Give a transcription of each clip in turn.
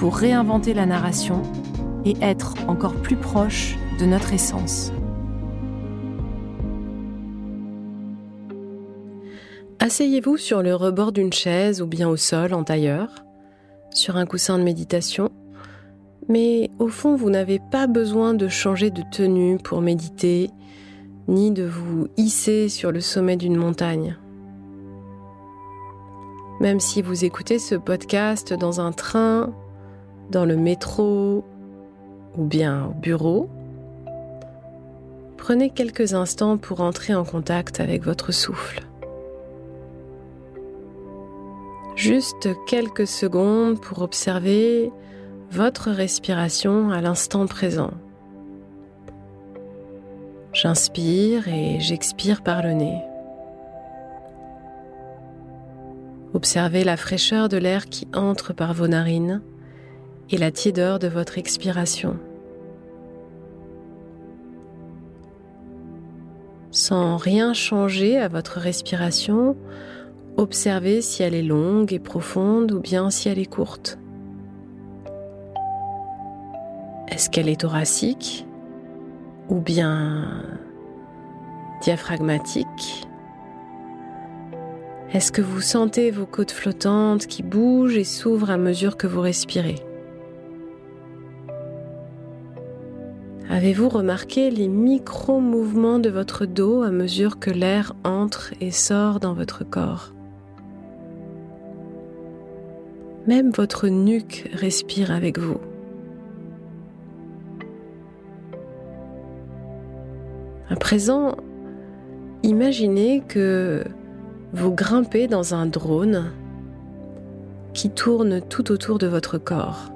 pour réinventer la narration et être encore plus proche de notre essence. Asseyez-vous sur le rebord d'une chaise ou bien au sol en tailleur, sur un coussin de méditation, mais au fond vous n'avez pas besoin de changer de tenue pour méditer, ni de vous hisser sur le sommet d'une montagne. Même si vous écoutez ce podcast dans un train, dans le métro ou bien au bureau, prenez quelques instants pour entrer en contact avec votre souffle. Juste quelques secondes pour observer votre respiration à l'instant présent. J'inspire et j'expire par le nez. Observez la fraîcheur de l'air qui entre par vos narines et la tiédeur de votre expiration. Sans rien changer à votre respiration, observez si elle est longue et profonde ou bien si elle est courte. Est-ce qu'elle est thoracique ou bien diaphragmatique? Est-ce que vous sentez vos côtes flottantes qui bougent et s'ouvrent à mesure que vous respirez? Avez-vous remarqué les micro-mouvements de votre dos à mesure que l'air entre et sort dans votre corps? Même votre nuque respire avec vous. À présent, imaginez que vous grimpez dans un drone qui tourne tout autour de votre corps.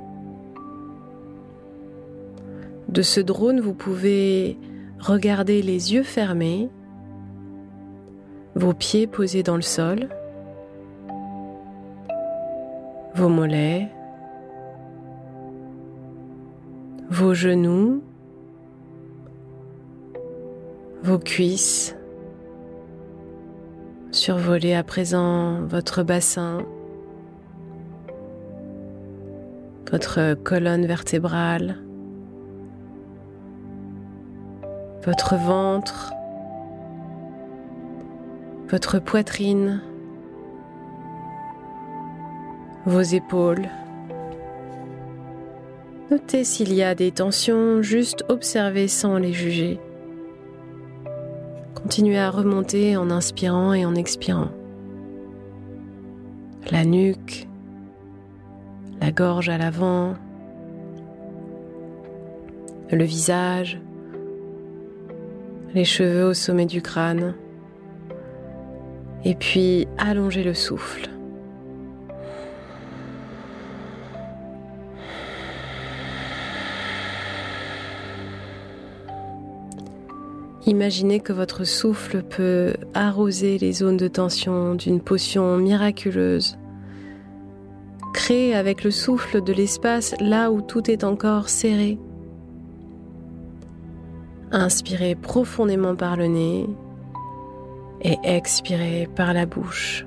De ce drone, vous pouvez regarder les yeux fermés, vos pieds posés dans le sol, vos mollets, vos genoux, vos cuisses, survoler à présent votre bassin, votre colonne vertébrale, votre ventre, votre poitrine, vos épaules. Notez s'il y a des tensions, juste observez sans les juger. Continuez à remonter en inspirant et en expirant. La nuque, la gorge à l'avant, le visage, les cheveux au sommet du crâne. Et puis allongez le souffle. Imaginez que votre souffle peut arroser les zones de tension d'une potion miraculeuse, Créez avec le souffle de l'espace là où tout est encore serré. Inspirez profondément par le nez et expirez par la bouche.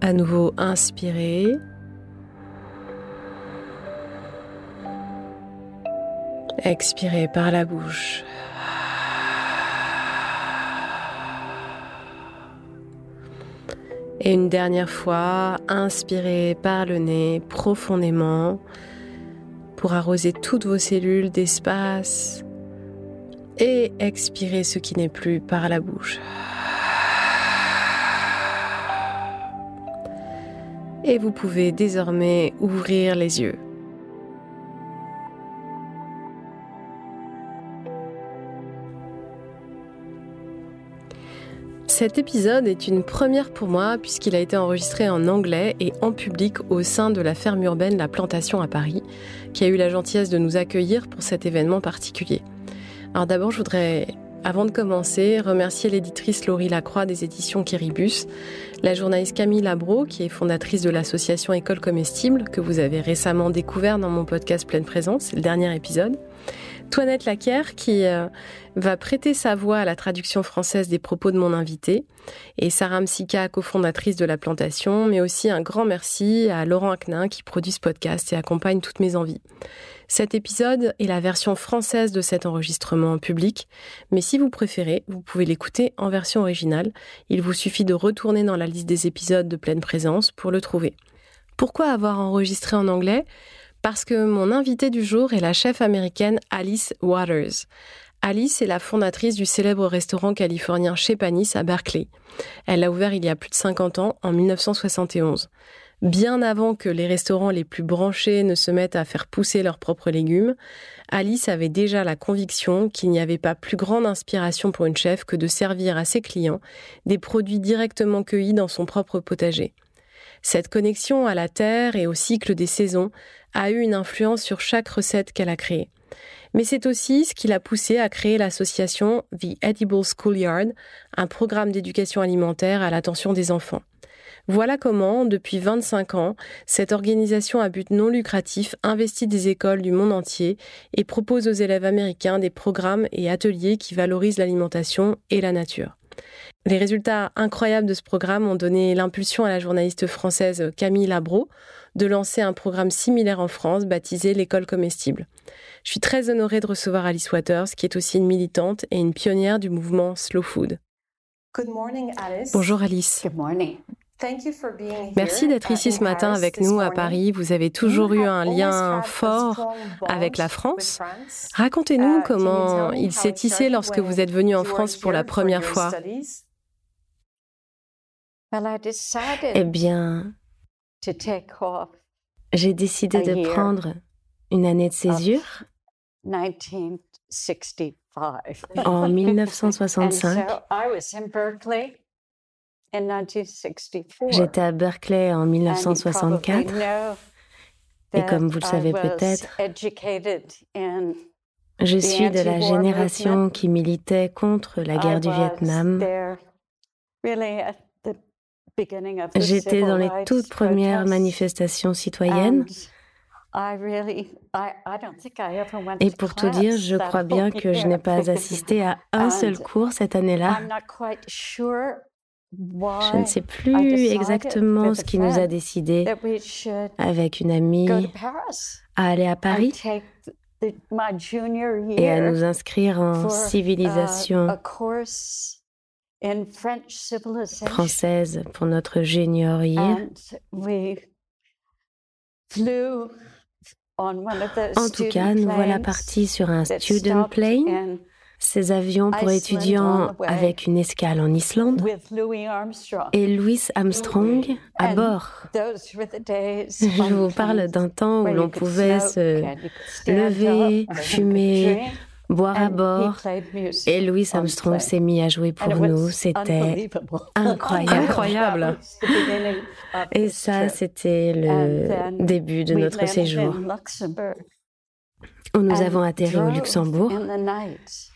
À nouveau, inspirez. Expirez par la bouche. Et une dernière fois, inspirez par le nez profondément pour arroser toutes vos cellules d'espace et expirez ce qui n'est plus par la bouche. Et vous pouvez désormais ouvrir les yeux. Cet épisode est une première pour moi puisqu'il a été enregistré en anglais et en public au sein de la ferme urbaine La Plantation à Paris, qui a eu la gentillesse de nous accueillir pour cet événement particulier. Alors d'abord, je voudrais, avant de commencer, remercier l'éditrice Laurie Lacroix des éditions Kiribus, la journaliste Camille Labro, qui est fondatrice de l'association École Comestible, que vous avez récemment découvert dans mon podcast Pleine Présence, le dernier épisode, Toinette Laquer qui euh, va prêter sa voix à la traduction française des propos de mon invité et Sarah Msika, cofondatrice de la plantation, mais aussi un grand merci à Laurent Aknin qui produit ce podcast et accompagne toutes mes envies. Cet épisode est la version française de cet enregistrement en public, mais si vous préférez, vous pouvez l'écouter en version originale. Il vous suffit de retourner dans la liste des épisodes de pleine présence pour le trouver. Pourquoi avoir enregistré en anglais? Parce que mon invité du jour est la chef américaine Alice Waters. Alice est la fondatrice du célèbre restaurant californien Chez Panis à Berkeley. Elle l'a ouvert il y a plus de 50 ans, en 1971. Bien avant que les restaurants les plus branchés ne se mettent à faire pousser leurs propres légumes, Alice avait déjà la conviction qu'il n'y avait pas plus grande inspiration pour une chef que de servir à ses clients des produits directement cueillis dans son propre potager. Cette connexion à la terre et au cycle des saisons a eu une influence sur chaque recette qu'elle a créée. Mais c'est aussi ce qui l'a poussée à créer l'association The Edible Schoolyard, un programme d'éducation alimentaire à l'attention des enfants. Voilà comment, depuis 25 ans, cette organisation à but non lucratif investit des écoles du monde entier et propose aux élèves américains des programmes et ateliers qui valorisent l'alimentation et la nature. Les résultats incroyables de ce programme ont donné l'impulsion à la journaliste française Camille Labro de lancer un programme similaire en France baptisé l'école comestible. Je suis très honorée de recevoir Alice Waters, qui est aussi une militante et une pionnière du mouvement Slow Food. Bonjour Alice. Merci d'être ici ce matin avec nous à Paris. Vous avez toujours eu un lien fort avec la France. Racontez-nous uh, comment il s'est tissé lorsque vous êtes venu en France pour la première fois? Eh bien, j'ai décidé de prendre une année de césure en 1965. J'étais à Berkeley en 1964. Et comme vous le savez peut-être, je suis de la génération qui militait contre la guerre du Vietnam. J'étais dans les toutes premières manifestations citoyennes. Et pour tout dire, je crois bien que je n'ai pas assisté à un seul cours cette année-là. Je ne sais plus exactement ce qui nous a décidé avec une amie à aller à Paris et à nous inscrire en uh, civilisation française pour notre junior year. En tout cas, nous voilà partis sur un student plane, ces avions pour étudiants avec une escale en Islande, et Louis Armstrong à bord. Je vous parle d'un temps où l'on pouvait se lever, fumer, boire à bord. Et Louis Armstrong s'est mis à jouer pour nous. C'était incroyable. incroyable. Et ça, c'était le début de notre séjour. Nous avons atterri au Luxembourg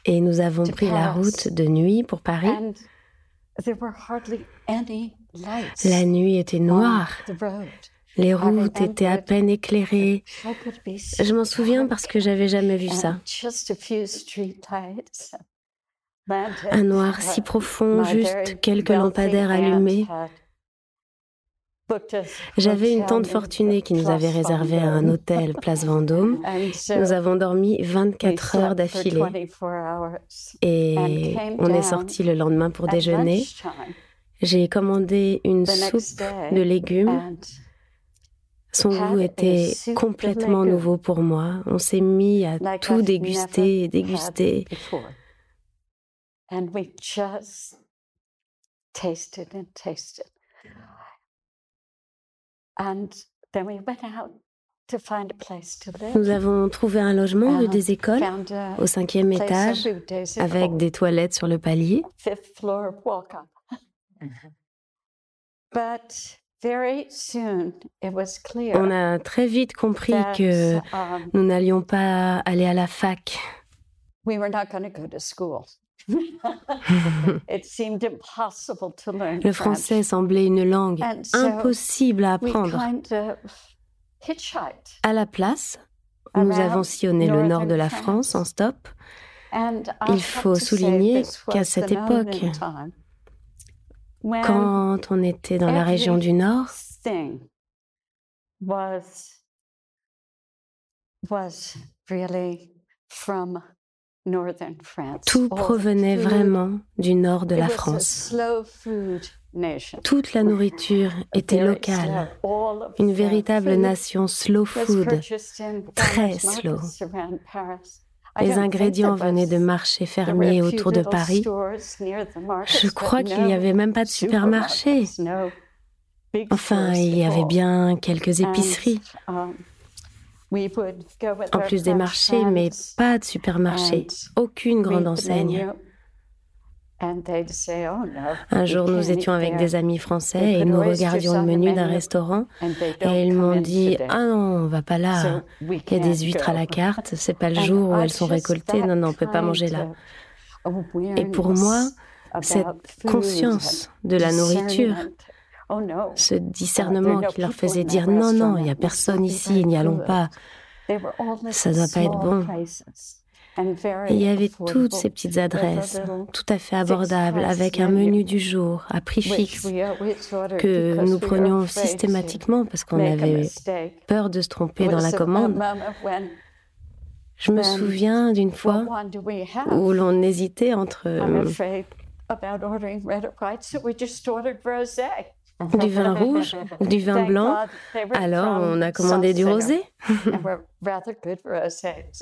et nous avons pris la route de nuit pour Paris. La nuit était noire. Les routes étaient à peine éclairées. Je m'en souviens parce que j'avais jamais vu ça. Un noir si profond, juste quelques lampadaires allumés. J'avais une tante fortunée qui nous avait réservé un hôtel place Vendôme. Nous avons dormi 24 heures d'affilée et on est sorti le lendemain pour déjeuner. J'ai commandé une soupe de légumes. Son goût était complètement nouveau pour moi. On s'est mis à tout déguster et déguster. Nous avons trouvé un logement rue des écoles au cinquième étage avec des toilettes sur le palier. On a très vite compris que um, nous n'allions pas aller à la fac. Le français semblait une langue impossible à apprendre. À la place, nous avons sillonné le nord de la France en stop. Il faut souligner qu'à cette époque, quand on était dans la région du Nord, tout provenait vraiment du nord de la France. Toute la nourriture était locale, une véritable nation slow food, très slow. Les ingrédients venaient de marchés fermiers autour de Paris. Je crois qu'il n'y avait même pas de supermarché. Enfin, il y avait bien quelques épiceries. En plus des marchés, mais pas de supermarché, aucune grande enseigne. Oh, Un jour, nous étions avec des amis français et nous regardions le menu d'un restaurant et ils m'ont dit Ah non, on va pas là. Il y a des huîtres à la carte, c'est pas le jour où elles sont récoltées, non, non, on peut pas manger là. Et pour moi, cette conscience de la nourriture, ce discernement qui leur faisait dire Non, non, il n'y a personne ici, n'y allons pas. Ça ne doit pas être bon. il y avait toutes ces petites adresses, tout à fait abordables, avec un menu du jour à prix fixe que nous prenions systématiquement parce qu'on avait peur de se tromper dans la commande. Je me souviens d'une fois où l'on hésitait entre du vin rouge ou du vin blanc. Alors, on a commandé du rosé.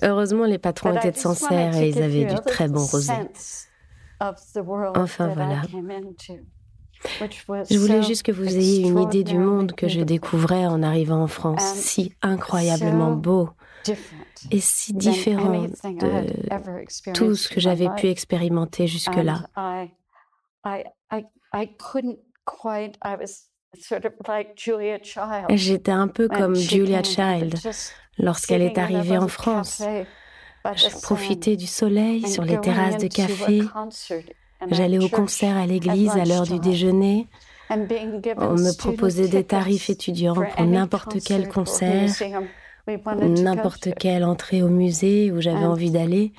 Heureusement, les patrons étaient de Sancerre et ils avaient du très bon rosé. Enfin, voilà. Je voulais juste que vous ayez une idée du monde que je découvrais en arrivant en France, si incroyablement beau et si différent de tout ce que j'avais pu expérimenter jusque-là. J'étais un peu comme Julia Child lorsqu'elle est arrivée en France. Je profitais du soleil sur les terrasses de café. J'allais au concert à l'église à l'heure du déjeuner. On me proposait des tarifs étudiants pour n'importe quel concert, n'importe quelle entrée au musée où j'avais envie d'aller.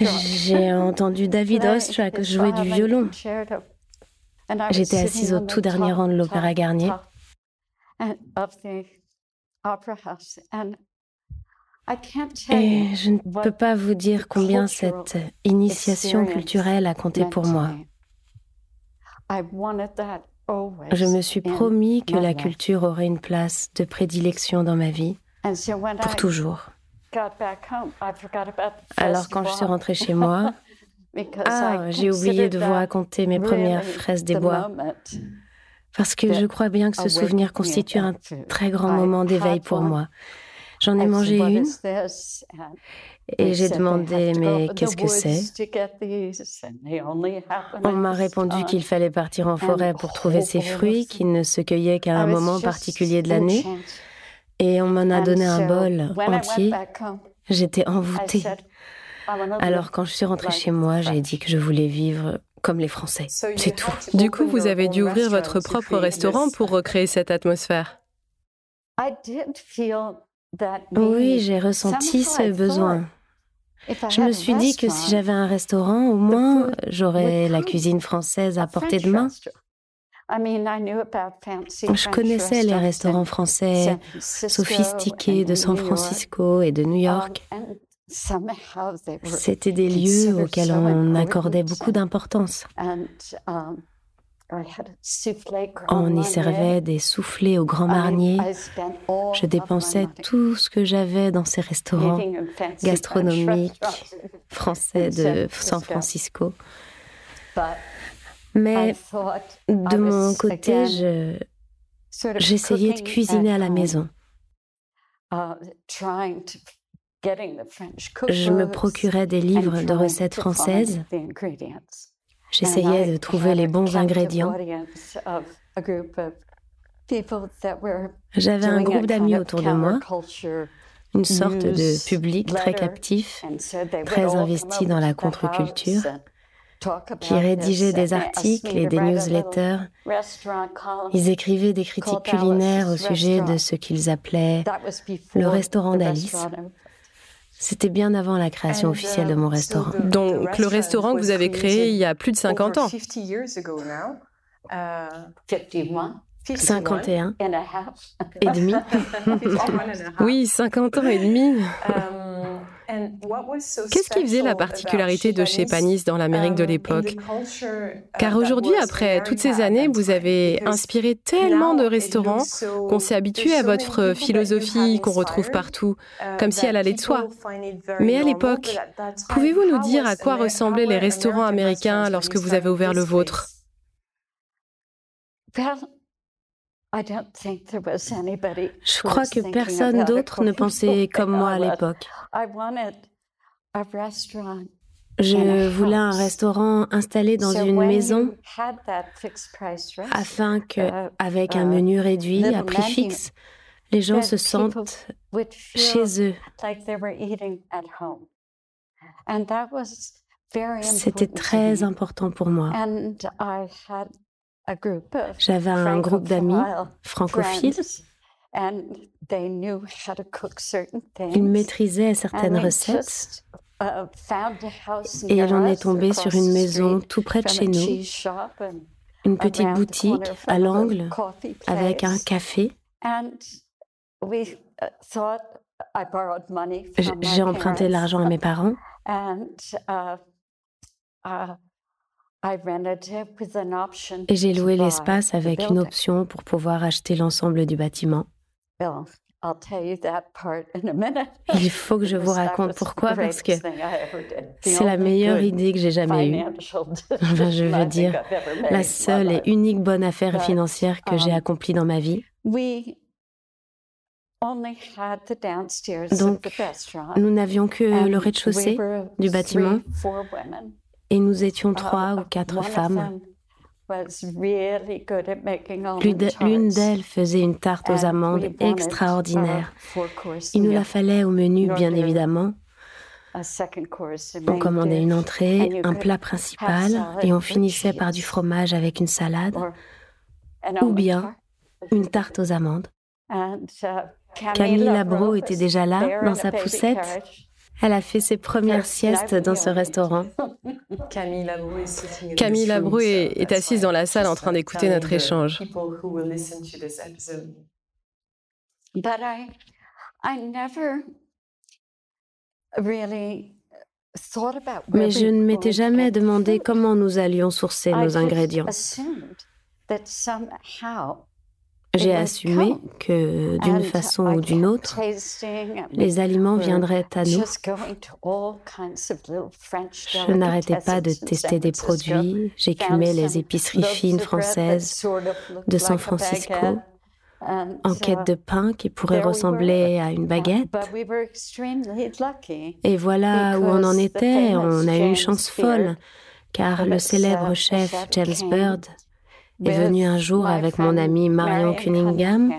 J'ai entendu David Oistrakh jouer du violon. J'étais assise au tout dernier rang de l'Opéra Garnier. Et je ne peux pas vous dire combien cette initiation culturelle a compté pour moi. Je me suis promis que la culture aurait une place de prédilection dans ma vie, pour toujours. Alors quand je suis rentrée chez moi, ah, j'ai oublié de vous raconter mes premières fraises des bois. Parce que je crois bien que ce souvenir constitue un très grand moment d'éveil pour moi. J'en ai mangé une et j'ai demandé mais qu'est-ce que c'est? On m'a répondu qu'il fallait partir en forêt pour trouver ces fruits qui ne se cueillaient qu'à un moment particulier de l'année Et on m'en a donné un bol entier. J'étais envoûtée. Alors quand je suis rentrée chez moi, j'ai dit que je voulais vivre comme les Français. C'est tout. Du coup, vous avez dû ouvrir votre propre restaurant pour recréer cette atmosphère. Oui, j'ai ressenti ce besoin. Je me suis dit que si j'avais un restaurant, au moins, j'aurais la cuisine française à portée de main. Je connaissais les restaurants français sophistiqués de San Francisco et de New York. C'était des lieux auxquels on accordait beaucoup d'importance. On y servait des soufflés au Grand Marnier. Je dépensais tout ce que j'avais dans ces restaurants gastronomiques français de San Francisco. Mais de mon côté, j'essayais de cuisiner à la maison. Je me procurais des livres de recettes françaises. J'essayais de trouver les bons ingrédients. J'avais un groupe d'amis autour de moi, une sorte de public très captif, très investi dans la contre-culture, qui rédigeait des articles et des newsletters. Ils écrivaient des critiques culinaires au sujet de ce qu'ils appelaient le restaurant d'Alice. C'était bien avant la création officielle de mon restaurant. Donc le restaurant que vous avez créé il y a plus de 50 ans. 51 et demi. oui, 50 ans et demi. Qu'est-ce qui faisait la particularité de chez Panis dans l'Amérique de l'époque Car aujourd'hui, après toutes ces années, vous avez inspiré tellement de restaurants qu'on s'est habitué à votre philosophie qu'on retrouve partout, comme si elle allait de soi. Mais à l'époque, pouvez-vous nous dire à quoi ressemblaient les restaurants américains lorsque vous avez ouvert le vôtre? Je crois que personne d'autre ne pensait comme moi à l'époque. Je voulais un restaurant installé dans une maison afin que, uh, avec un uh, menu réduit à prix fixe, les gens se sentent chez eux. C'était très important pour moi. J'avais un groupe d'amis francophiles. Ils maîtrisaient certaines recettes. Uh, Et en est tombée sur une maison tout près de chez nous, une petite boutique à l'angle avec un café. Uh, j'ai emprunté l'argent à mes parents. Et j'ai loué l'espace avec une option pour pouvoir acheter l'ensemble du bâtiment. Il faut que je vous raconte pourquoi, parce que c'est la meilleure idée que j'ai jamais eue. Enfin, je veux dire, la seule et unique bonne affaire financière que j'ai um, accomplie dans ma vie. Donc, nous n'avions que le rez-de-chaussée du bâtiment et nous étions uh, trois ou quatre femmes. L'une d'elles faisait une tarte aux amandes extraordinaire. Il nous la fallait au menu, bien évidemment. On commandait une entrée, un plat principal et on finissait par du fromage avec une salade ou bien une tarte aux amandes. Uh, Camille Labro était déjà là, dans sa poussette, elle a fait ses premières siestes dans ce restaurant. Camille Labrou est, est, assise dans la salle en train d'écouter notre échange. Mais je ne m'étais jamais demandé comment nous allions sourcer nos ingrédients. J'ai assumé que d'une façon ou d'une autre, les aliments viendraient à nous. Je n'arrêtais pas de tester des produits. J'écumais les épiceries fines françaises de San Francisco en quête de pain qui pourrait ressembler à une baguette. Et voilà où on en était. On a eu une chance folle, car le célèbre chef James Bird est venu un jour avec mon ami Marion Cunningham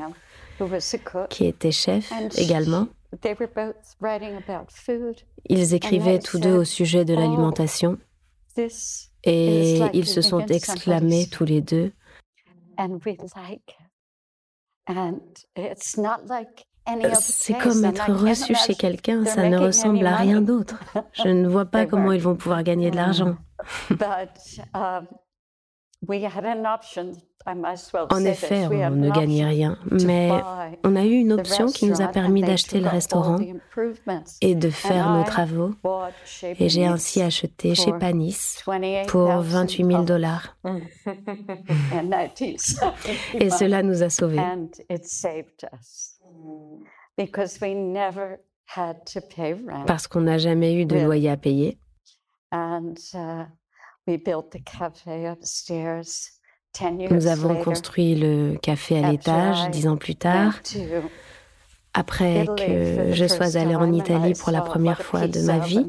qui était chef également. Ils écrivaient tous deux au sujet de oh, l'alimentation et ils se sont exclamés tous les deux. C'est comme être reçu chez quelqu'un, ça ne ressemble à rien d'autre. Je ne vois pas comment ils vont pouvoir gagner de l'argent. En effet, on ne gagnait rien, mais on a eu une option qui nous a permis d'acheter le restaurant et de faire nos travaux. Et j'ai ainsi acheté chez Panis pour 28 000 dollars. et cela nous a sauvés. Parce qu'on n'a jamais eu de loyer à payer. Nous avons construit le café à l'étage dix ans plus tard. Après que je sois allée en Italie pour la première fois de ma vie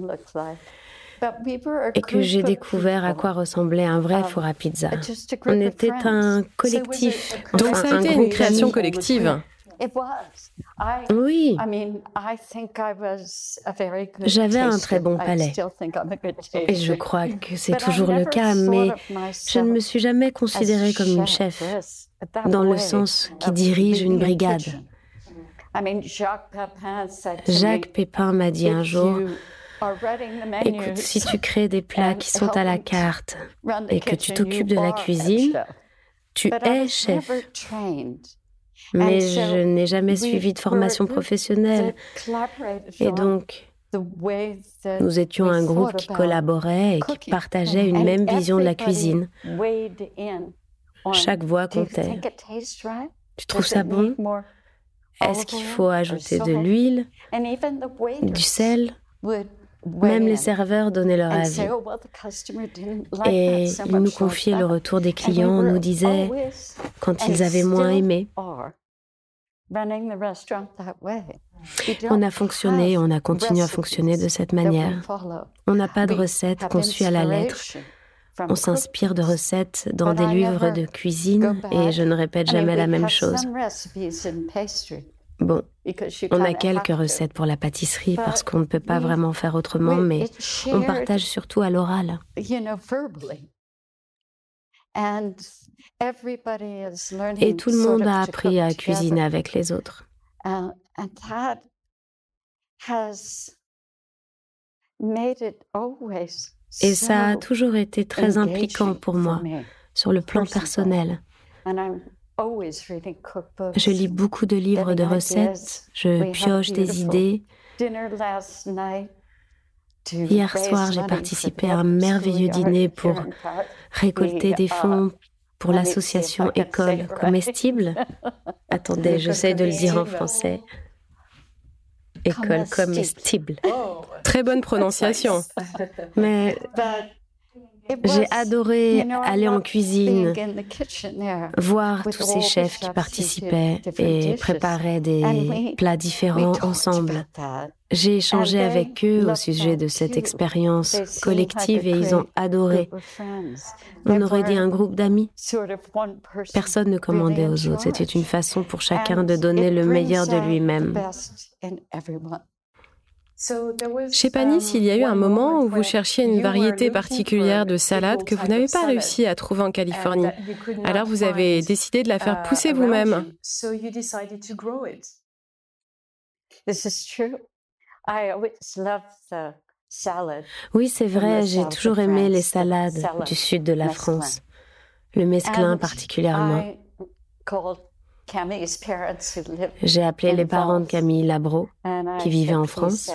et que j'ai découvert à quoi ressemblait un vrai four à pizza. On était un collectif. Donc ça a été une création collective. Oui. J'avais un très bon palais. Et je crois que c'est toujours le cas, mais je ne me suis jamais considérée comme une chef, dans le sens qui dirige une brigade. Jacques Pépin m'a dit un jour, écoute, si tu crées des plats qui sont à la carte et que tu t'occupes de la cuisine, tu es chef mais je n'ai jamais suivi de formation professionnelle. Et donc, nous étions un groupe qui collaborait et qui partageait une même vision de la cuisine. Chaque voix comptait. Tu trouves ça bon? Est-ce qu'il faut ajouter de l'huile, du sel? Même les serveurs donnaient leur avis. Et ils nous confiaient le retour des clients, nous disaient quand ils avaient moins aimé. On a fonctionné, on a continué à fonctionner de cette manière. On n'a pas de recettes conçues à la lettre. On s'inspire de recettes dans des livres de cuisine et je ne répète jamais la même chose. Bon, on a quelques recettes pour la pâtisserie parce qu'on ne peut pas vraiment faire autrement, mais on partage surtout à l'oral. Et tout le monde a appris à cuisiner avec les autres. Et ça a toujours été très impliquant pour moi sur le plan personnel. Je lis beaucoup de livres de recettes, je pioche des idées. Hier soir, j'ai participé à un merveilleux dîner pour récolter des fonds pour l'association École Comestible. Attendez, j'essaie de le dire en français. École Comestible. Très bonne prononciation. Mais j'ai adoré aller en cuisine, voir tous ces chefs qui participaient et préparaient des plats différents ensemble. J'ai échangé avec eux au sujet de cette expérience collective et ils ont adoré. On aurait dit un groupe d'amis. Personne ne commandait aux autres. C'était une façon pour chacun de donner le meilleur de lui-même. Chez Panis, il y a eu un moment où vous cherchiez une variété particulière de salade que vous n'avez pas réussi à trouver en Californie. Alors vous avez décidé de la faire uh, pousser vous-même. Oui, c'est vrai, j'ai toujours aimé les salades du sud de la France, le mesclin particulièrement. J'ai appelé les parents de Camille Labro, qui vivaient en France,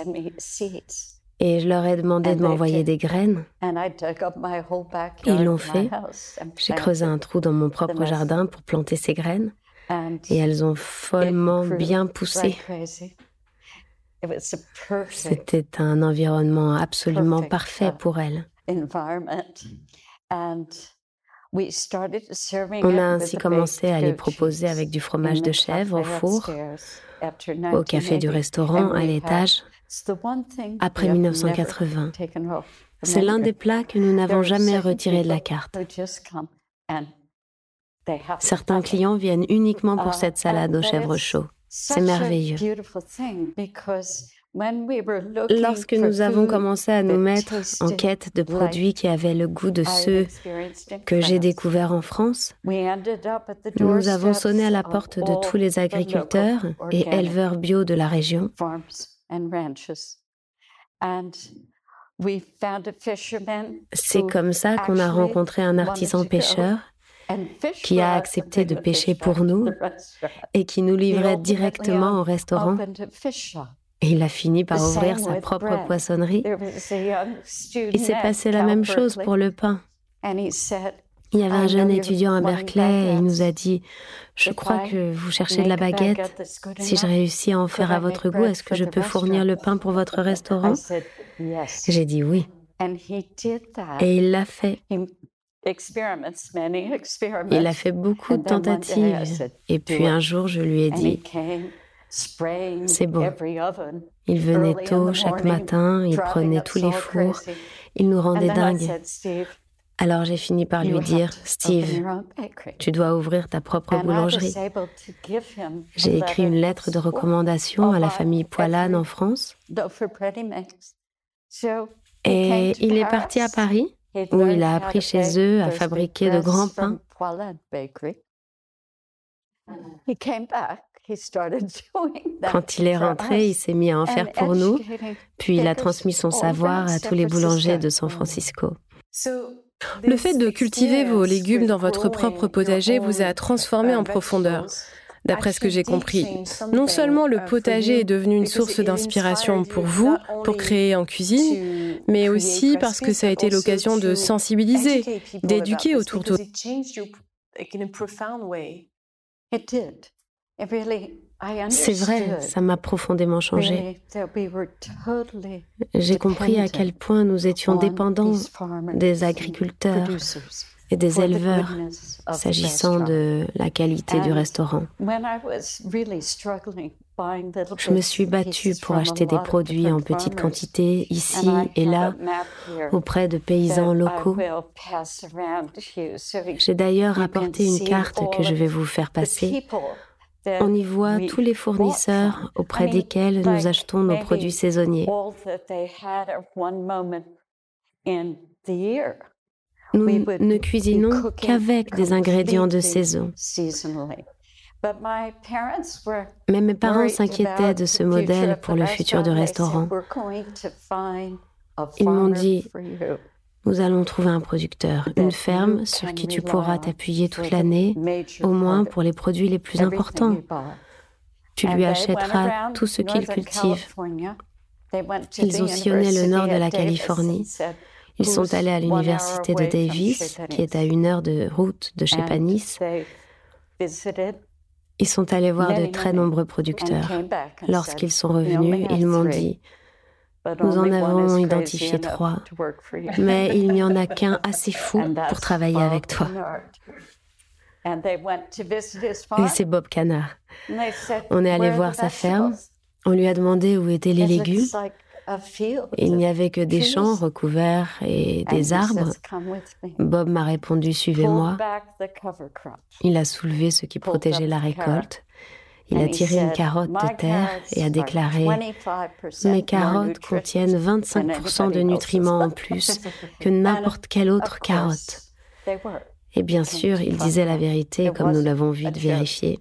et je leur ai demandé de m'envoyer des graines. Ils l'ont fait. J'ai creusé un trou dans mon propre jardin pour planter ces graines, et elles ont follement bien poussé. C'était un environnement absolument parfait pour elles. On a ainsi commencé à les proposer avec du fromage de chèvre au four, au café du restaurant à l'étage, après 1980. C'est l'un des plats que nous n'avons jamais retiré de la carte. Certains clients viennent uniquement pour cette salade aux chèvres chauds. C'est merveilleux. Lorsque nous avons commencé à nous mettre en quête de produits qui avaient le goût de ceux que j'ai découverts en France, nous avons sonné à la porte de tous les agriculteurs et éleveurs bio de la région. C'est comme ça qu'on a rencontré un artisan pêcheur qui a accepté de pêcher pour nous et qui nous livrait directement au restaurant. Et il a fini par ouvrir sa propre poissonnerie. Il s'est passé la même chose pour le pain. Il y avait un jeune étudiant à Berkeley et il nous a dit Je crois que vous cherchez de la baguette. Si je réussis à en faire à votre goût, est-ce que je peux fournir le pain pour votre restaurant? J'ai dit oui. Et il l'a fait. Il a fait beaucoup de tentatives. Et puis un jour, je lui ai dit, c'est bon. Il venait tôt chaque matin, il prenait tous les fours, il nous rendait dingues. Alors j'ai fini par lui dire, Steve, tu dois ouvrir ta propre boulangerie. J'ai écrit une lettre de recommandation à la famille Poilane en France. Et il est parti à Paris où il a appris chez eux à fabriquer de grands pains. Quand il est rentré, il s'est mis à en faire pour nous, puis il a transmis son savoir à tous les boulangers de San Francisco. Le fait de cultiver vos légumes dans votre propre potager vous a transformé en profondeur d'après ce que j'ai compris. Non seulement le potager est devenu une source d'inspiration pour vous, pour créer en cuisine, mais aussi parce que ça a été l'occasion de sensibiliser, d'éduquer autour de c'est vrai, ça m'a profondément changé. J'ai compris à quel point nous étions dépendants des agriculteurs et des éleveurs s'agissant de la qualité du restaurant. Je me suis battue pour acheter des produits en petite quantité ici et là auprès de paysans locaux. J'ai d'ailleurs apporté une carte que je vais vous faire passer. On y voit tous les fournisseurs auprès desquels nous achetons nos produits saisonniers. Nous ne cuisinons qu'avec des ingrédients de saison. Mais mes parents s'inquiétaient de ce modèle pour le futur de restaurant. Ils m'ont dit, nous allons trouver un producteur, une ferme sur qui tu pourras t'appuyer toute l'année, au moins pour les produits les plus importants. Tu lui achèteras tout ce qu'il cultive. Ils ont sillonné le nord de la Californie. Ils sont allés à l'université de Davis, qui est à une heure de route de chez Panis. Ils sont allés voir de très nombreux producteurs. Lorsqu'ils sont revenus, ils m'ont dit, nous en avons identifié trois, mais il n'y en a qu'un assez fou pour travailler avec toi. Et c'est Bob Canard. On est allé voir sa ferme. On lui a demandé où étaient les légumes. Il n'y avait que des champs recouverts et des arbres. Bob m'a répondu Suivez-moi. Il a soulevé ce qui protégeait la récolte. Il a tiré une carotte de terre et a déclaré Mes carottes contiennent 25% de nutriments en plus que n'importe quelle autre carotte. Et bien sûr, il disait la vérité, comme nous l'avons vu de vérifier.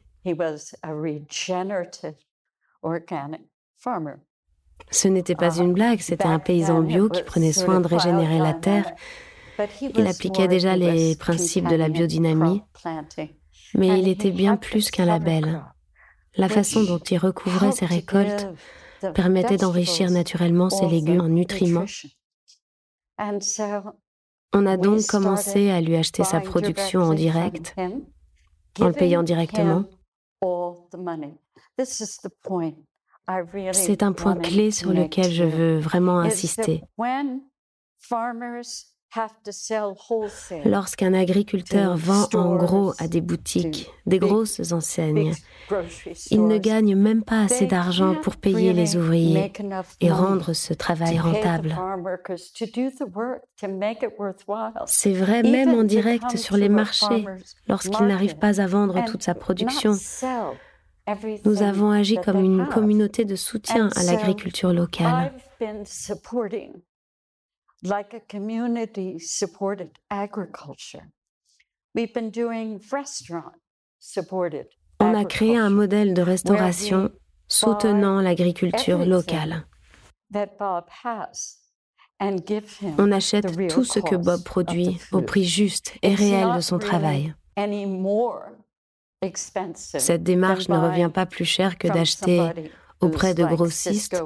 Ce n'était pas une blague, c'était un paysan bio qui prenait soin de régénérer la terre. Il appliquait déjà les principes de la biodynamie, mais il était bien plus qu'un label. La façon dont il recouvrait ses récoltes permettait d'enrichir naturellement ses légumes en nutriments. On a donc commencé à lui acheter sa production en direct, en le payant directement. C'est un point clé sur lequel je veux vraiment insister. Lorsqu'un agriculteur vend en gros à des boutiques, des grosses enseignes, il ne gagne même pas assez d'argent pour payer les ouvriers et rendre ce travail rentable. C'est vrai même en direct sur les marchés, lorsqu'il n'arrive pas à vendre toute sa production. Nous avons agi comme une communauté de soutien à l'agriculture locale On a créé un modèle de restauration soutenant l'agriculture locale. On achète tout ce que Bob produit au prix juste et réel de son travail. Cette démarche ne revient pas plus cher que d'acheter auprès de grossistes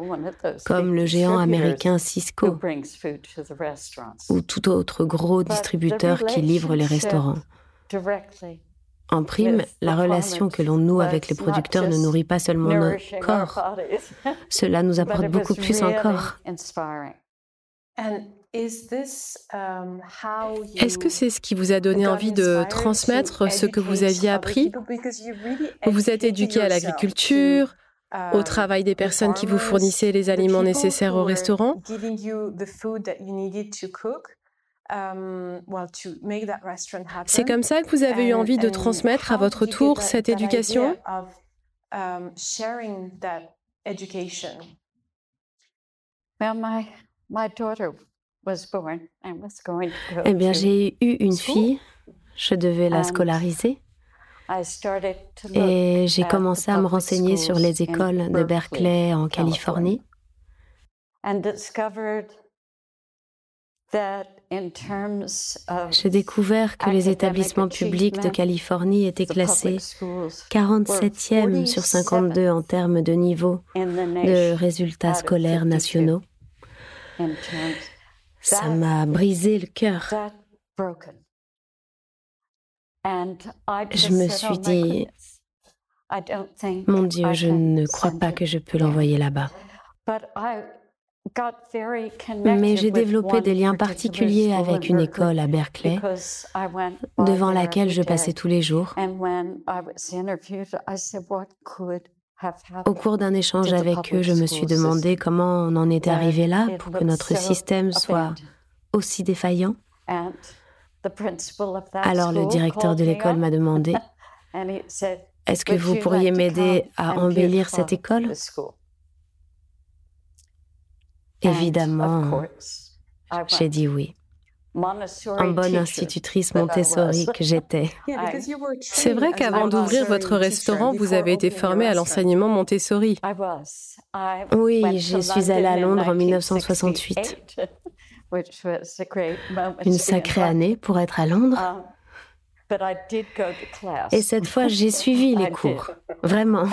comme le géant américain Cisco ou tout autre gros distributeur qui livre les restaurants. En prime, la relation que l'on noue avec les producteurs ne nourrit pas seulement nos corps, cela nous apporte beaucoup plus encore. Um, Est-ce que c'est ce qui vous a donné envie de transmettre ce que vous aviez appris Vous vous êtes éduqué à l'agriculture, au travail des personnes qui vous fournissaient les aliments nécessaires au restaurant. C'est comme ça que vous avez eu envie de transmettre à votre tour cette éducation? Eh bien, j'ai eu une fille, je devais la scolariser. Et j'ai commencé à me renseigner sur les écoles de Berkeley en Californie. J'ai découvert que les établissements publics de Californie étaient classés 47e sur 52 en termes de niveau de résultats scolaires nationaux. Ça m'a brisé le cœur. Je me suis dit, mon Dieu, je ne crois pas que je peux l'envoyer là-bas. Mais j'ai développé des liens particuliers avec une école à Berkeley, devant laquelle je passais tous les jours. Au cours d'un échange avec eux, je me suis demandé comment on en était arrivé là pour que notre système soit aussi défaillant. Alors le directeur de l'école m'a demandé, est-ce que vous pourriez m'aider à embellir cette école? Évidemment, j'ai dit oui. En bonne institutrice Montessori que j'étais. C'est vrai qu'avant d'ouvrir votre restaurant, vous avez été formée à l'enseignement Montessori. Oui, je suis allée à Londres en 1968. Une sacrée année pour être à Londres. Um, Et cette fois, j'ai suivi les cours, vraiment.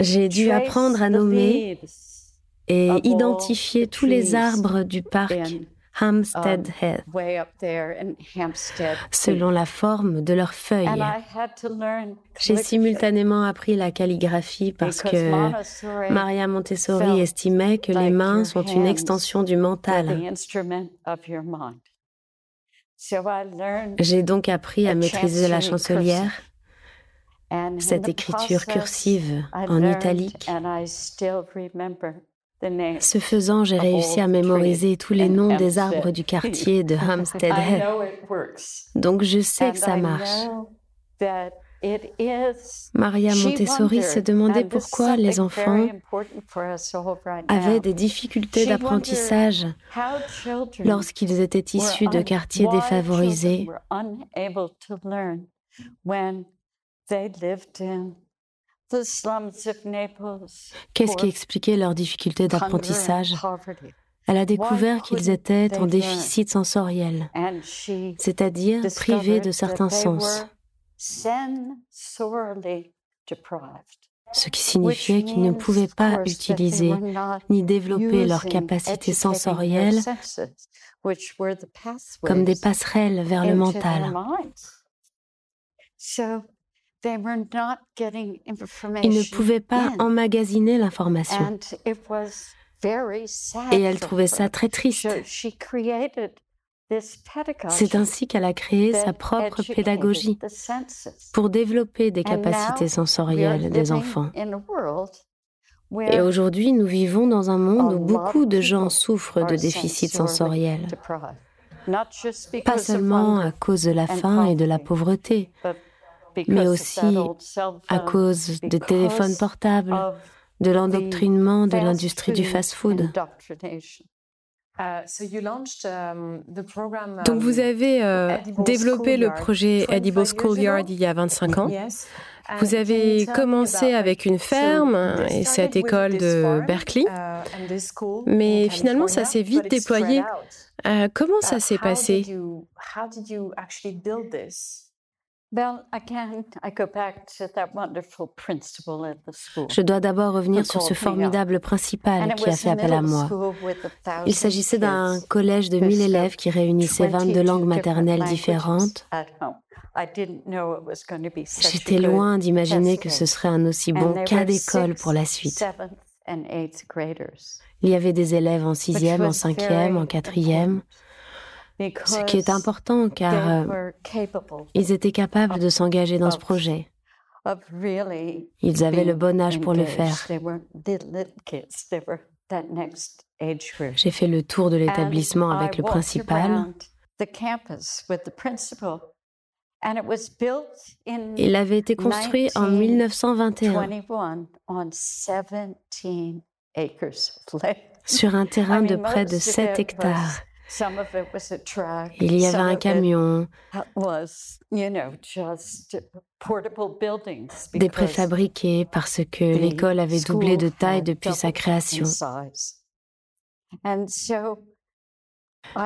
J'ai dû apprendre à nommer et identifier tous les arbres du parc Hampstead um, Heath selon la forme de leurs feuilles. J'ai simultanément appris la calligraphie parce que Maria Montessori estimait que les mains sont une extension du mental. J'ai donc appris à maîtriser la chancelière, cette écriture cursive en italique. Ce faisant, j'ai réussi à mémoriser tous les noms des arbres du quartier de Hampstead Heath. Donc je sais que ça marche. Maria Montessori se demandait pourquoi les enfants avaient des difficultés d'apprentissage lorsqu'ils étaient issus de quartiers défavorisés Qu'est-ce qui expliquait leurs difficultés d'apprentissage Elle a découvert qu'ils étaient en déficit sensoriel, c'est-à-dire privés de certains sens, ce qui signifiait qu'ils ne pouvaient pas utiliser ni développer leurs capacités sensorielles comme des passerelles vers le mental. Ils ne pouvaient pas emmagasiner l'information. Et elle trouvait ça très triste. C'est ainsi qu'elle a créé sa propre pédagogie pour développer des capacités sensorielles des enfants. Et aujourd'hui, nous vivons dans un monde où beaucoup de gens souffrent de déficits sensoriels. Pas seulement à cause de la faim et de la pauvreté, mais aussi à cause des téléphones portables, de l'endoctrinement de l'industrie du fast-food. Uh, um, Donc vous um, avez euh, développé le projet Edible Schoolyard il y a 25 ans. Vous avez commencé avec une ferme et cette école de Berkeley, uh, mais finalement ça s'est vite déployé. Euh, comment ça uh, s'est passé? Je dois d'abord revenir sur ce formidable principal qui a fait appel à moi. Il s'agissait d'un collège de 1000 élèves qui réunissait 22 langues maternelles différentes. J'étais loin d'imaginer que ce serait un aussi bon cas d'école pour la suite. Il y avait des élèves en sixième, en cinquième, en quatrième. Ce qui est important car euh, ils étaient capables de s'engager dans ce projet. Ils avaient le bon âge pour le faire. J'ai fait le tour de l'établissement avec le principal. Il avait été construit en 1921 sur un terrain de près de 7 hectares. Il y avait un camion, des préfabriqués parce que l'école avait doublé de taille depuis sa création.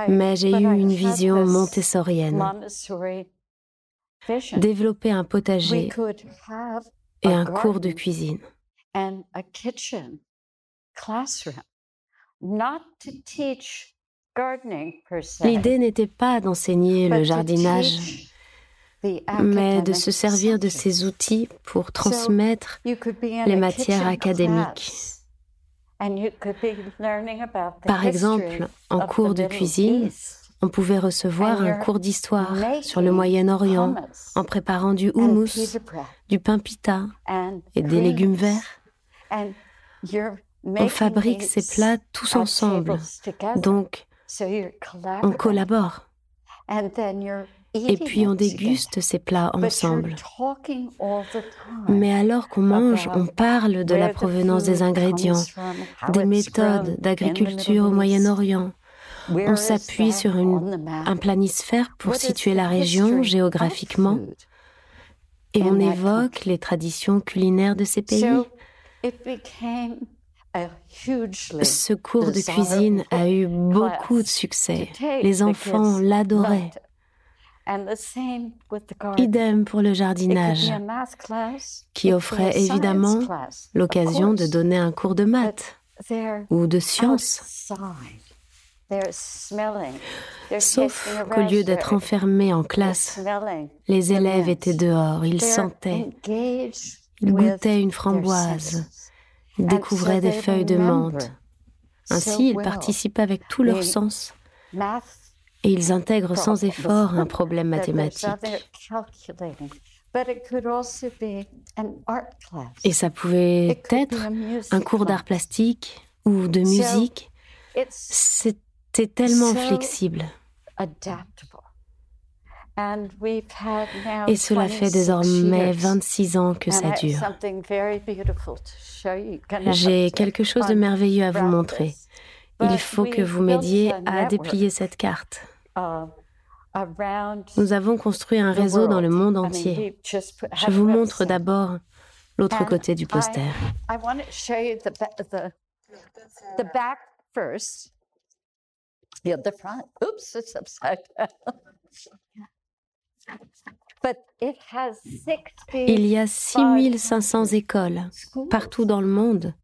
Mais j'ai eu une vision montessorienne. Développer un potager et un cours de cuisine. L'idée n'était pas d'enseigner le jardinage, mais de se servir de ces outils pour transmettre les matières académiques. Par exemple, en cours de cuisine, on pouvait recevoir un cours d'histoire sur le Moyen-Orient en préparant du houmous, du pain pita et des légumes verts. On fabrique ces plats tous ensemble. Donc, on collabore. Et puis on déguste ces plats ensemble. Mais alors qu'on mange, on parle de la provenance des ingrédients, des méthodes d'agriculture au Moyen-Orient. On s'appuie sur un planisphère pour situer la région géographiquement et on évoque les traditions culinaires de ces pays. Ce cours de cuisine a eu beaucoup de succès. Les enfants l'adoraient. Idem pour le jardinage, qui offrait évidemment l'occasion de donner un cours de maths ou de sciences. Sauf qu'au lieu d'être enfermés en classe, les élèves étaient dehors, ils sentaient, ils goûtaient une framboise, découvraient des feuilles de menthe. Ainsi, ils participent avec tout leur sens et ils intègrent sans effort un problème mathématique. Et ça pouvait être un cours d'art plastique ou de musique. C'était tellement flexible. Et cela fait désormais 26 ans que ça dure. J'ai quelque chose de merveilleux à vous montrer. Il faut que vous m'aidiez à déplier cette carte. Nous avons construit un réseau dans le monde entier. Je vous montre d'abord l'autre côté du poster. Il y a 6500 écoles partout dans le monde.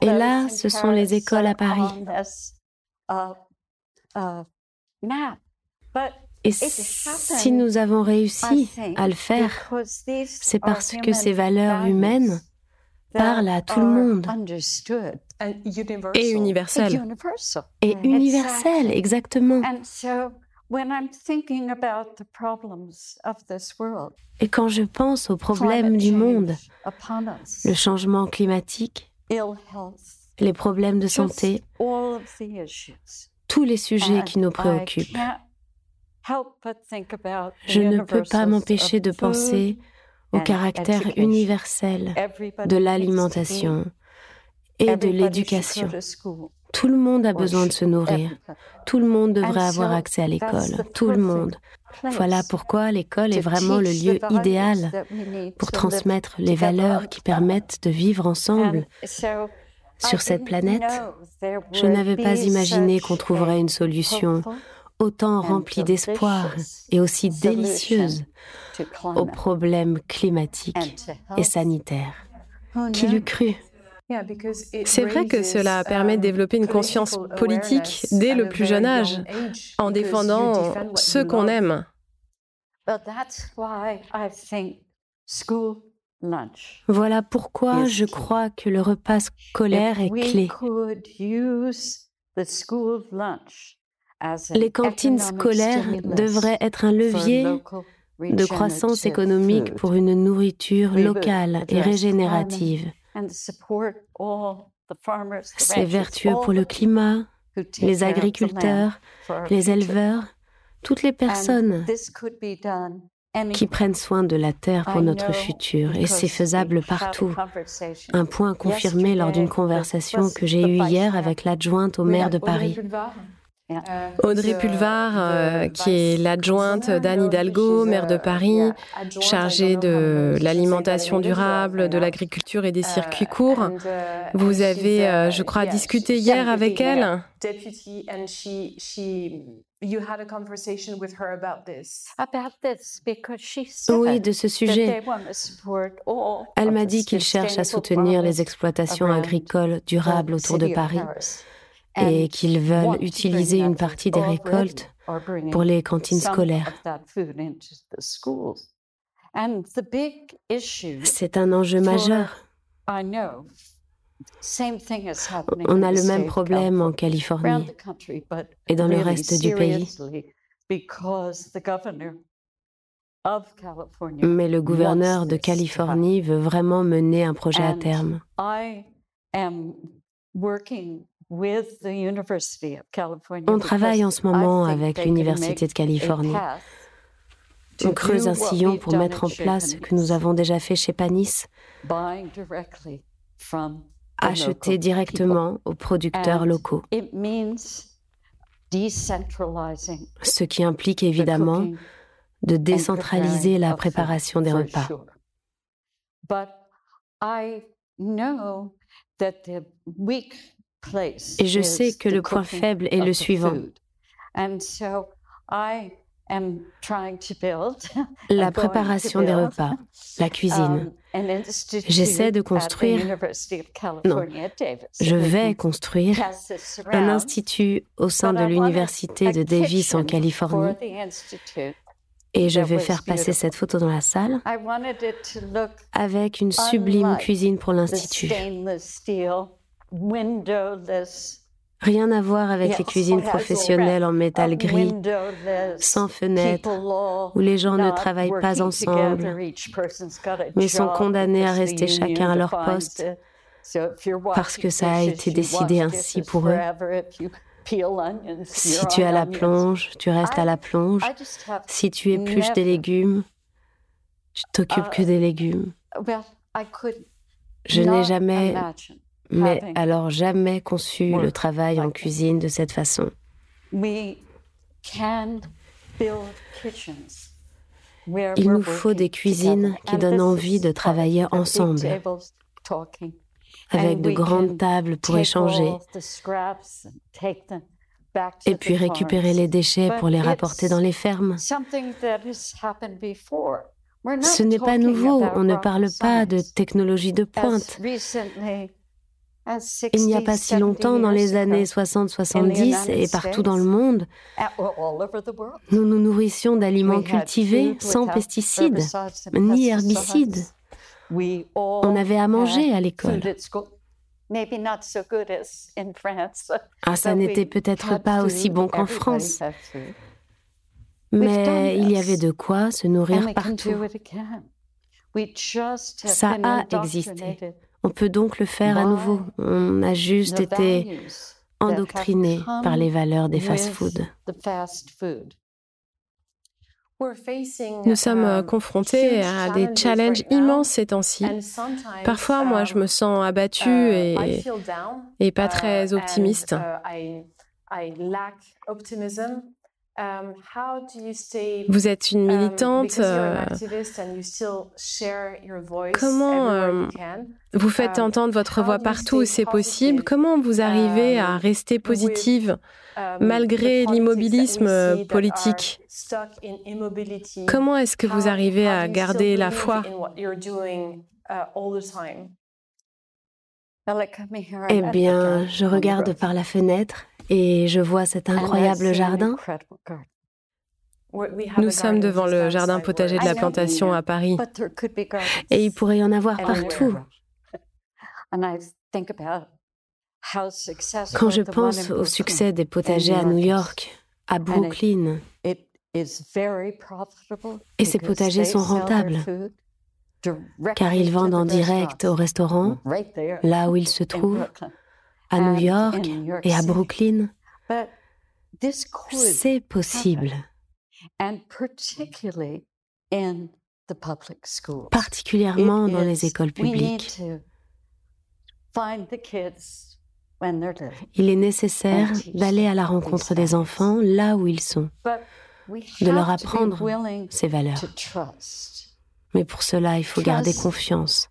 Et là, ce sont les écoles à Paris. Et si nous avons réussi à le faire, c'est parce que ces valeurs humaines parle à tout le monde. Et universel. Et universel, exactement. Et quand je pense aux problèmes du monde, le changement climatique, les problèmes de santé, tous les sujets qui nous préoccupent, je ne peux pas m'empêcher de penser au caractère universel de l'alimentation et de l'éducation. Tout le monde a besoin de se nourrir. Tout le monde devrait avoir accès à l'école. Tout le monde. Voilà pourquoi l'école est vraiment le lieu idéal pour transmettre les valeurs qui permettent de vivre ensemble. Sur cette planète, je n'avais pas imaginé qu'on trouverait une solution autant remplie d'espoir et aussi délicieuse aux problèmes climatiques et sanitaires. Qui l'eût cru? C'est vrai que cela permet de développer une conscience politique dès le plus jeune âge, en défendant ceux qu'on aime. Voilà pourquoi je crois que le repas scolaire est clé. Les cantines scolaires devraient être un levier de croissance économique pour une nourriture locale et régénérative. C'est vertueux pour le climat, les agriculteurs, les éleveurs, toutes les personnes qui prennent soin de la terre pour notre futur. Et c'est faisable partout. Un point confirmé lors d'une conversation que j'ai eue hier avec l'adjointe au maire de Paris. Audrey Pulvar, euh, qui est l'adjointe d'Anne Hidalgo, maire de Paris, chargée de l'alimentation durable, de l'agriculture et des circuits courts. Vous avez, euh, je crois, discuté hier avec elle. Oui, de ce sujet. Elle m'a dit qu'il cherche à soutenir les exploitations agricoles durables autour de Paris et qu'ils veulent utiliser une partie des récoltes pour les cantines scolaires. C'est un enjeu majeur. On a le même problème en Californie et dans le reste du pays. Mais le gouverneur de Californie veut vraiment mener un projet à terme. On travaille en ce moment avec l'Université de Californie. On creuse un sillon pour mettre en place ce que nous avons déjà fait chez Panis, acheter directement aux producteurs locaux. Ce qui implique évidemment de décentraliser la préparation des repas. Et je sais que le point faible est le suivant. La préparation des repas, la cuisine. Um, J'essaie de construire, non, je vais construire un institut au sein de l'Université de Davis en Californie. Et je vais faire passer cette photo dans la salle avec une sublime cuisine pour l'Institut. Rien à voir avec les cuisines professionnelles en métal gris, sans fenêtres, où les gens ne travaillent pas ensemble, mais sont condamnés à rester chacun à leur poste, parce que ça a été décidé ainsi pour eux. Si tu as la plonge, tu restes à la plonge. Si tu épluches des légumes, tu t'occupes que des légumes. Je n'ai jamais mais alors jamais conçu le travail en cuisine de cette façon. Il nous faut des cuisines qui donnent envie de travailler ensemble, avec de grandes tables pour échanger, et puis récupérer les déchets pour les rapporter dans les fermes. Ce n'est pas nouveau, on ne parle pas de technologie de pointe. Il n'y a pas si longtemps, dans les années 60-70 et partout dans le monde, nous nous nourrissions d'aliments cultivés sans pesticides ni herbicides. On avait à manger à l'école. Ah, ça n'était peut-être pas aussi bon qu'en France. Mais il y avait de quoi se nourrir partout. Ça a existé. On peut donc le faire à nouveau. On a juste été endoctriné par les valeurs des fast-foods. Nous sommes euh, confrontés à des challenges immenses ces temps-ci. Parfois, moi, je me sens abattue uh, et, et pas très uh, optimiste. Uh, um, vous êtes une um, militante. Euh, comment euh, vous faites um, entendre votre voix partout où c'est possible? Comment vous arrivez à rester positive malgré l'immobilisme politique? Comment est-ce que vous arrivez à garder la foi? Eh bien, je regarde par la fenêtre et je vois cet incroyable jardin. Nous sommes devant le jardin potager de la plantation à Paris. Et il pourrait y en avoir partout. Quand je pense au succès des potagers à New York, à Brooklyn, et ces potagers sont rentables, car ils vendent en direct au restaurant, là où ils se trouvent, à New York et à Brooklyn. C'est possible. Particulièrement dans les écoles publiques. Il est nécessaire d'aller à la rencontre des enfants là où ils sont, de leur apprendre ces valeurs. Mais pour cela, il faut garder confiance.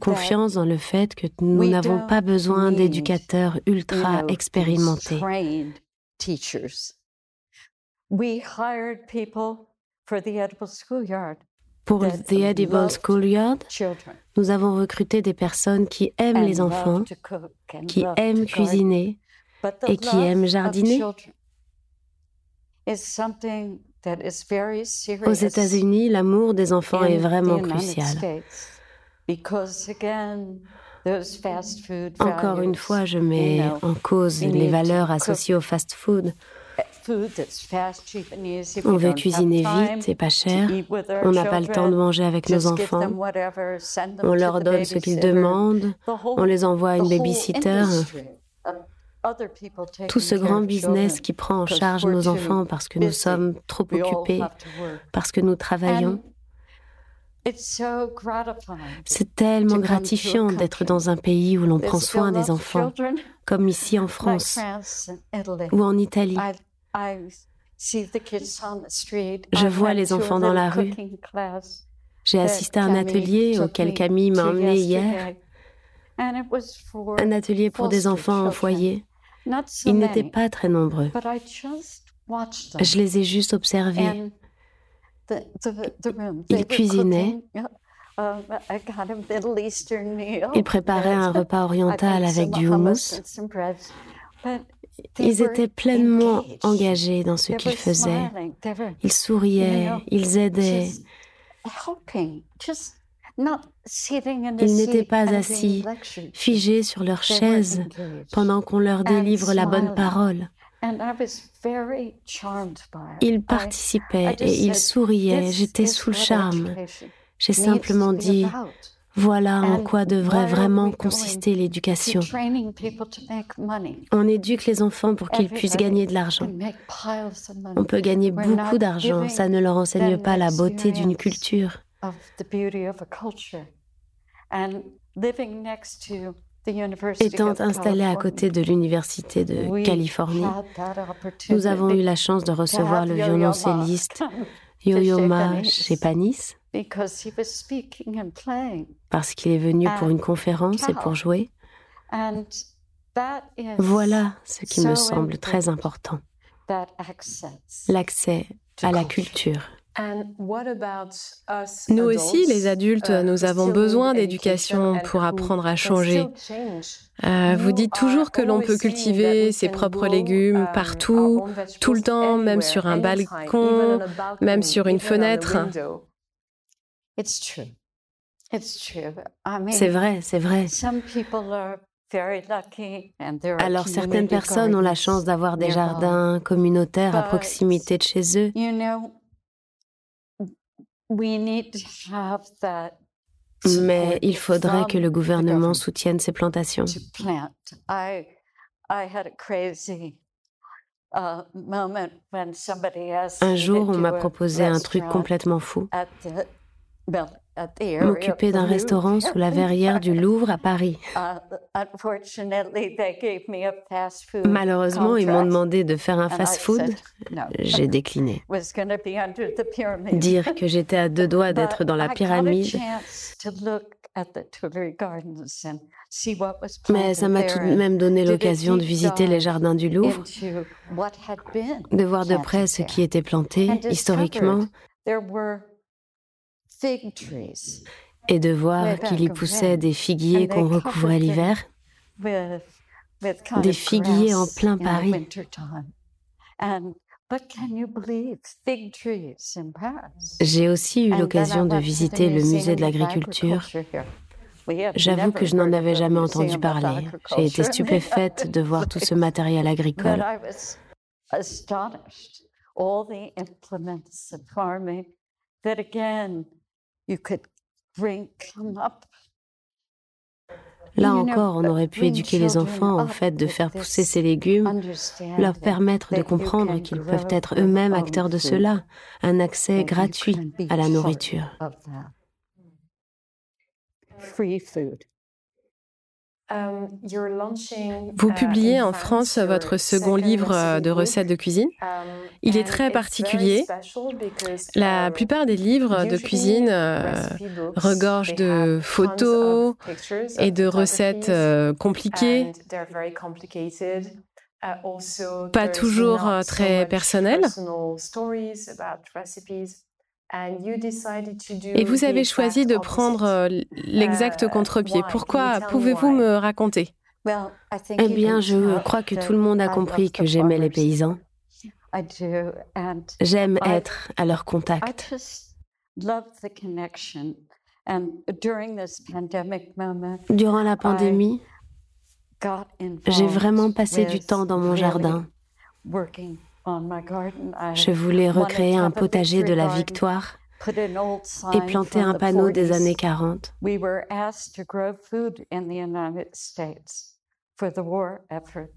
Confiance dans le fait que nous n'avons pas besoin d'éducateurs ultra expérimentés. Pour The Edible Schoolyard, nous avons recruté des personnes qui aiment les enfants, qui aiment cuisiner et qui aiment jardiner. Aux États-Unis, l'amour des enfants est vraiment crucial. Encore une fois, je mets en cause les valeurs associées au fast-food. On veut cuisiner vite et pas cher. On n'a pas le temps de manger avec nos enfants. On leur donne ce qu'ils demandent. On les envoie à une babysitter. Tout ce grand business qui prend en charge nos enfants parce que nous sommes trop occupés, parce que nous travaillons. C'est tellement gratifiant d'être dans un pays où l'on prend soin des enfants, comme ici en France ou en Italie. Je vois les enfants dans la rue. J'ai assisté à un atelier auquel Camille m'a emmené hier. Un atelier pour des enfants en foyer. Ils n'étaient pas très nombreux. Je les ai juste observés. Ils cuisinaient. Um, Ils préparaient un repas oriental avec du houmous. Ils étaient pleinement engagés dans ce qu'ils faisaient. Ils souriaient, ils aidaient. Ils n'étaient pas assis, figés sur leur chaise, pendant qu'on leur délivre la bonne parole. Ils participaient et ils souriaient. J'étais sous le charme. J'ai simplement dit, voilà en quoi devrait vraiment consister l'éducation. On éduque les enfants pour qu'ils puissent gagner de l'argent. On peut gagner beaucoup d'argent, ça ne leur enseigne pas la beauté d'une culture. Étant installé à côté de l'Université de Californie, nous avons eu la chance de recevoir le violoncelliste Yo-Yo Ma chez Panis parce qu'il est venu pour une conférence et pour jouer. Voilà ce qui me semble très important, l'accès à la culture. Nous aussi, les adultes, uh, nous avons besoin d'éducation pour apprendre à changer. Euh, vous dites toujours que l'on peut cultiver ses propres légumes um, partout, tout le temps, même sur un balcon, même sur une fenêtre. C'est vrai, c'est vrai. Alors certaines personnes ont la chance d'avoir des jardins communautaires à proximité de chez eux. Mais il faudrait que le gouvernement soutienne ces plantations. Un jour, on m'a proposé un truc complètement fou m'occuper d'un restaurant sous la verrière du Louvre à Paris. Uh, Malheureusement, ils m'ont demandé de faire un fast-food. J'ai décliné. Dire que j'étais à deux doigts d'être dans la pyramide. Mais ça m'a tout de même donné l'occasion de visiter les jardins du Louvre, de voir de près ce qui était planté historiquement et de voir qu'il y poussait des figuiers qu'on recouvrait l'hiver, des figuiers en plein Paris. J'ai aussi eu l'occasion de visiter le musée de l'agriculture. J'avoue que je n'en avais jamais entendu parler. J'ai été stupéfaite de voir tout ce matériel agricole. Là encore, on aurait pu éduquer les enfants au fait de faire pousser ces légumes, leur permettre de comprendre qu'ils peuvent être eux-mêmes acteurs de cela, un accès gratuit à la nourriture. Um, Vous publiez en France votre second livre euh, de recettes de cuisine. Um, Il est très particulier. La plupart des livres de cuisine euh, regorgent de photos et de recettes euh, compliquées, uh, pas toujours très personnelles. Et vous avez choisi de prendre euh, l'exact uh, contre-pied. Pourquoi Pouvez-vous me raconter? Eh bien, je crois que tout le monde a compris que j'aimais les paysans. J'aime être à leur contact. Durant la pandémie, j'ai vraiment passé du temps dans mon jardin je voulais recréer un potager de la victoire et planter un panneau des années 40.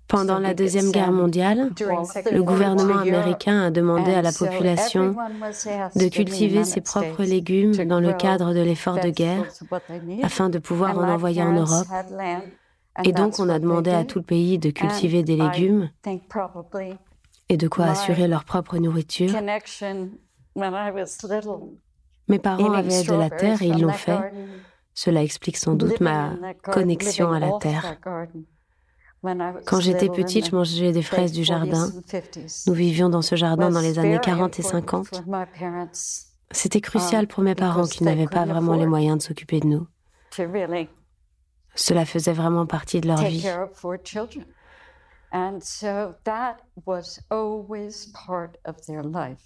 Pendant la Deuxième Guerre mondiale, le gouvernement américain a demandé à la population de cultiver ses propres légumes dans le cadre de l'effort de guerre afin de pouvoir en envoyer en Europe. Et donc on a demandé à tout le pays de cultiver des légumes et de quoi assurer leur propre nourriture. Mes parents avaient de la terre et ils l'ont fait. Cela explique sans doute ma connexion à la terre. Quand j'étais petite, je mangeais des fraises du jardin. Nous vivions dans ce jardin dans les années 40 et 50. C'était crucial pour mes parents qui n'avaient pas vraiment les moyens de s'occuper de nous. Cela faisait vraiment partie de leur vie. And so that was always part of their life.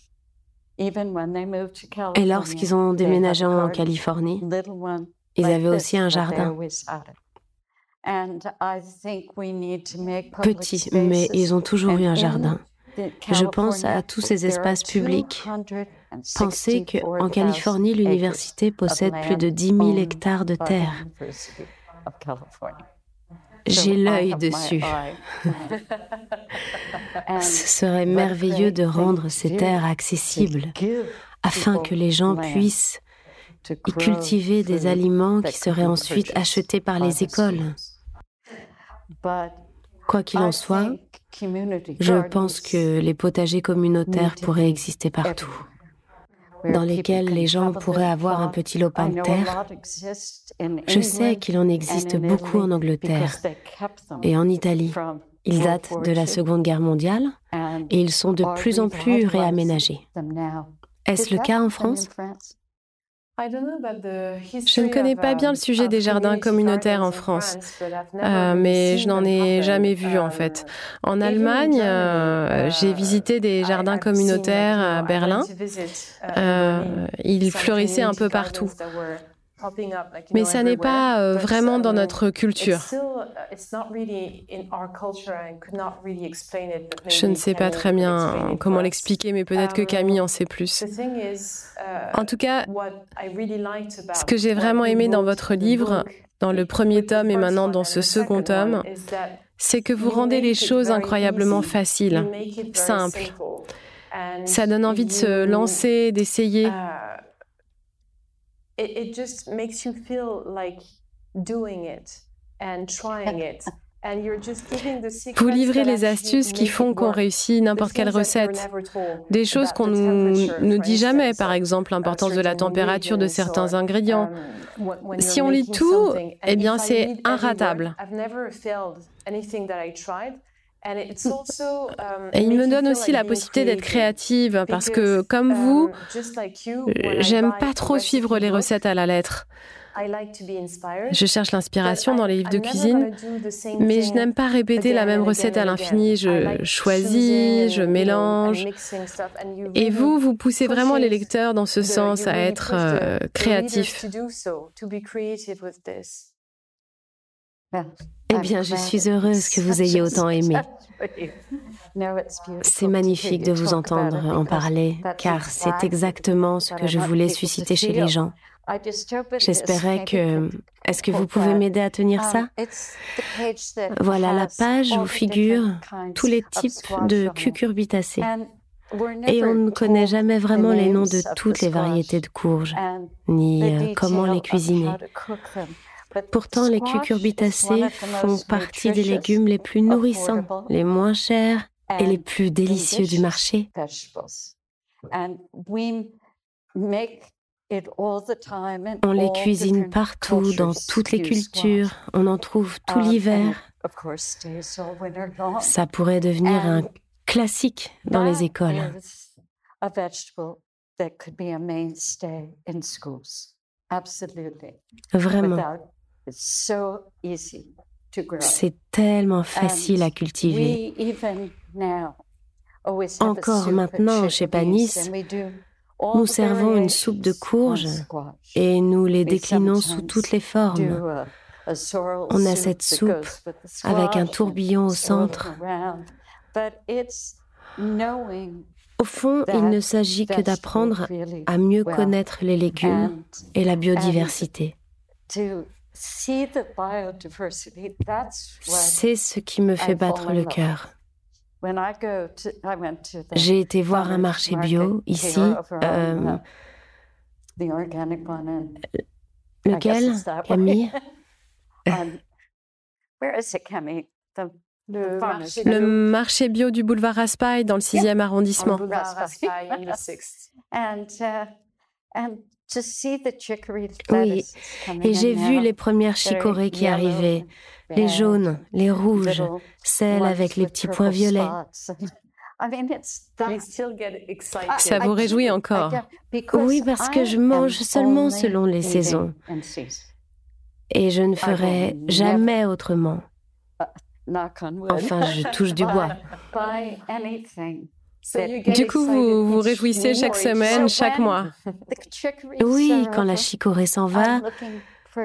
Even when they moved to California, Et lorsqu'ils ont déménagé en Californie, ils avaient aussi un jardin. Petit, mais ils ont toujours eu un jardin. Je pense à tous ces espaces publics. Pensez qu'en Californie, l'université possède plus de 10 000 hectares de terre. J'ai l'œil dessus. Ce serait merveilleux de rendre ces terres accessibles afin que les gens puissent y cultiver des aliments qui seraient ensuite achetés par les écoles. Quoi qu'il en soit, je pense que les potagers communautaires pourraient exister partout dans lesquels les gens pourraient avoir un petit lopin de terre. Je sais qu'il en existe beaucoup en Angleterre et en Italie. Ils datent de la Seconde Guerre mondiale et ils sont de plus en plus réaménagés. Est-ce le cas en France? Je ne connais pas bien le sujet des jardins communautaires en France, euh, mais je n'en ai jamais vu en fait. En Allemagne, euh, j'ai visité des jardins communautaires à Berlin. Euh, ils fleurissaient un peu partout. Mais ça n'est pas euh, vraiment dans notre culture. Je ne sais pas très bien comment l'expliquer, mais peut-être que Camille en sait plus. En tout cas, ce que j'ai vraiment aimé dans votre livre, dans le premier tome et maintenant dans ce second tome, c'est que vous rendez les choses incroyablement faciles, simples. Ça donne envie de se lancer, d'essayer. Vous livrez les astuces qui font qu'on réussit n'importe quelle recette. Des choses qu'on nous, nous dit jamais, par exemple l'importance de la température de certains ingrédients. Um, si on lit tout, eh bien c'est inratable. Um, Et il me donne aussi la possibilité d'être créative parce que, comme um, vous, j'aime pas trop suivre les recettes à la lettre. Je cherche l'inspiration dans les livres de cuisine, mais je n'aime pas répéter la même recette à l'infini. Je choisis, je mélange. Et vous, vous poussez vraiment les lecteurs dans ce sens à être euh, créatifs. Eh bien, je suis heureuse que vous ayez autant aimé. C'est magnifique de vous entendre en parler, car c'est exactement ce que je voulais susciter chez les gens. J'espérais que... Est-ce que vous pouvez m'aider à tenir ça? Voilà la page où figurent tous les types de cucurbitacées. Et on ne connaît jamais vraiment les noms de toutes les variétés de courges, ni euh, comment les cuisiner. Pourtant, les cucurbitacées font partie des légumes les plus nourrissants, les moins chers et les plus délicieux du marché. On les cuisine partout, dans toutes les cultures. On en trouve tout um, l'hiver. Ça pourrait devenir un classique dans les écoles. Vraiment. C'est tellement facile à cultiver. Encore maintenant, chez Panis, nous servons une soupe de courges et nous les déclinons sous toutes les formes. On a cette soupe avec un tourbillon au centre. Au fond, il ne s'agit que d'apprendre à mieux connaître les légumes et la biodiversité. C'est ce qui me fait battre le cœur. J'ai été voir un marché bio ici. Euh, lequel, Camille? le, marché bio. Du boulevard Raspail dans le 6e arrondissement. Oui, et j'ai vu les premières chicorées qui arrivaient, les jaunes, les rouges, celles avec les petits points violets. Ça vous réjouit encore? Oui, parce que je mange seulement selon les saisons. Et je ne ferai jamais autrement. Uh, enfin, je touche du bois. Du coup, vous vous réjouissez chaque semaine, chaque mois. Oui, quand la chicorée s'en va,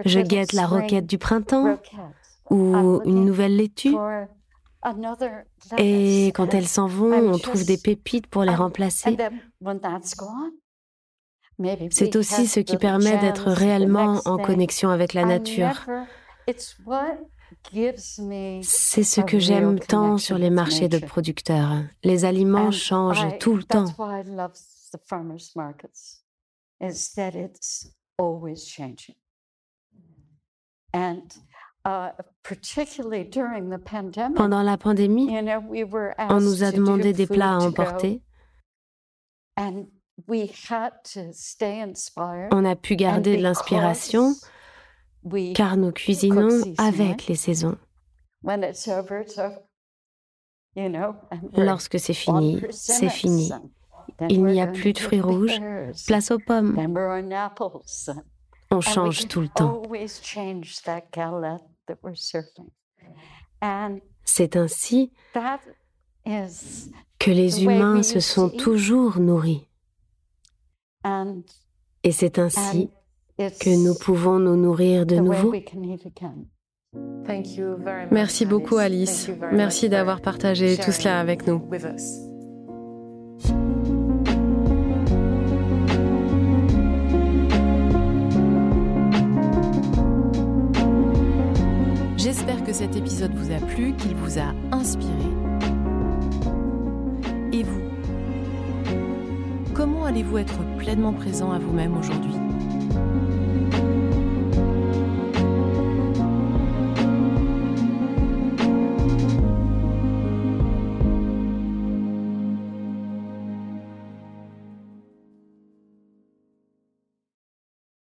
je guette la roquette du printemps ou une nouvelle laitue. Et quand elles s'en vont, on trouve des pépites pour les remplacer. C'est aussi ce qui permet d'être réellement en connexion avec la nature. C'est ce que j'aime tant sur les marchés de producteurs. Les aliments changent tout le temps. Pendant la pandémie, on nous a demandé des plats à emporter. On a pu garder de l'inspiration car nous cuisinons avec les saisons. Lorsque c'est fini, c'est fini. Il n'y a plus de fruits rouges, place aux pommes. On change tout le temps. C'est ainsi que les humains se sont toujours nourris. Et c'est ainsi que nous pouvons nous nourrir de nouveau. Merci beaucoup Alice. Merci d'avoir partagé tout cela avec nous. J'espère que cet épisode vous a plu, qu'il vous a inspiré. Et vous Comment allez-vous être pleinement présent à vous-même aujourd'hui?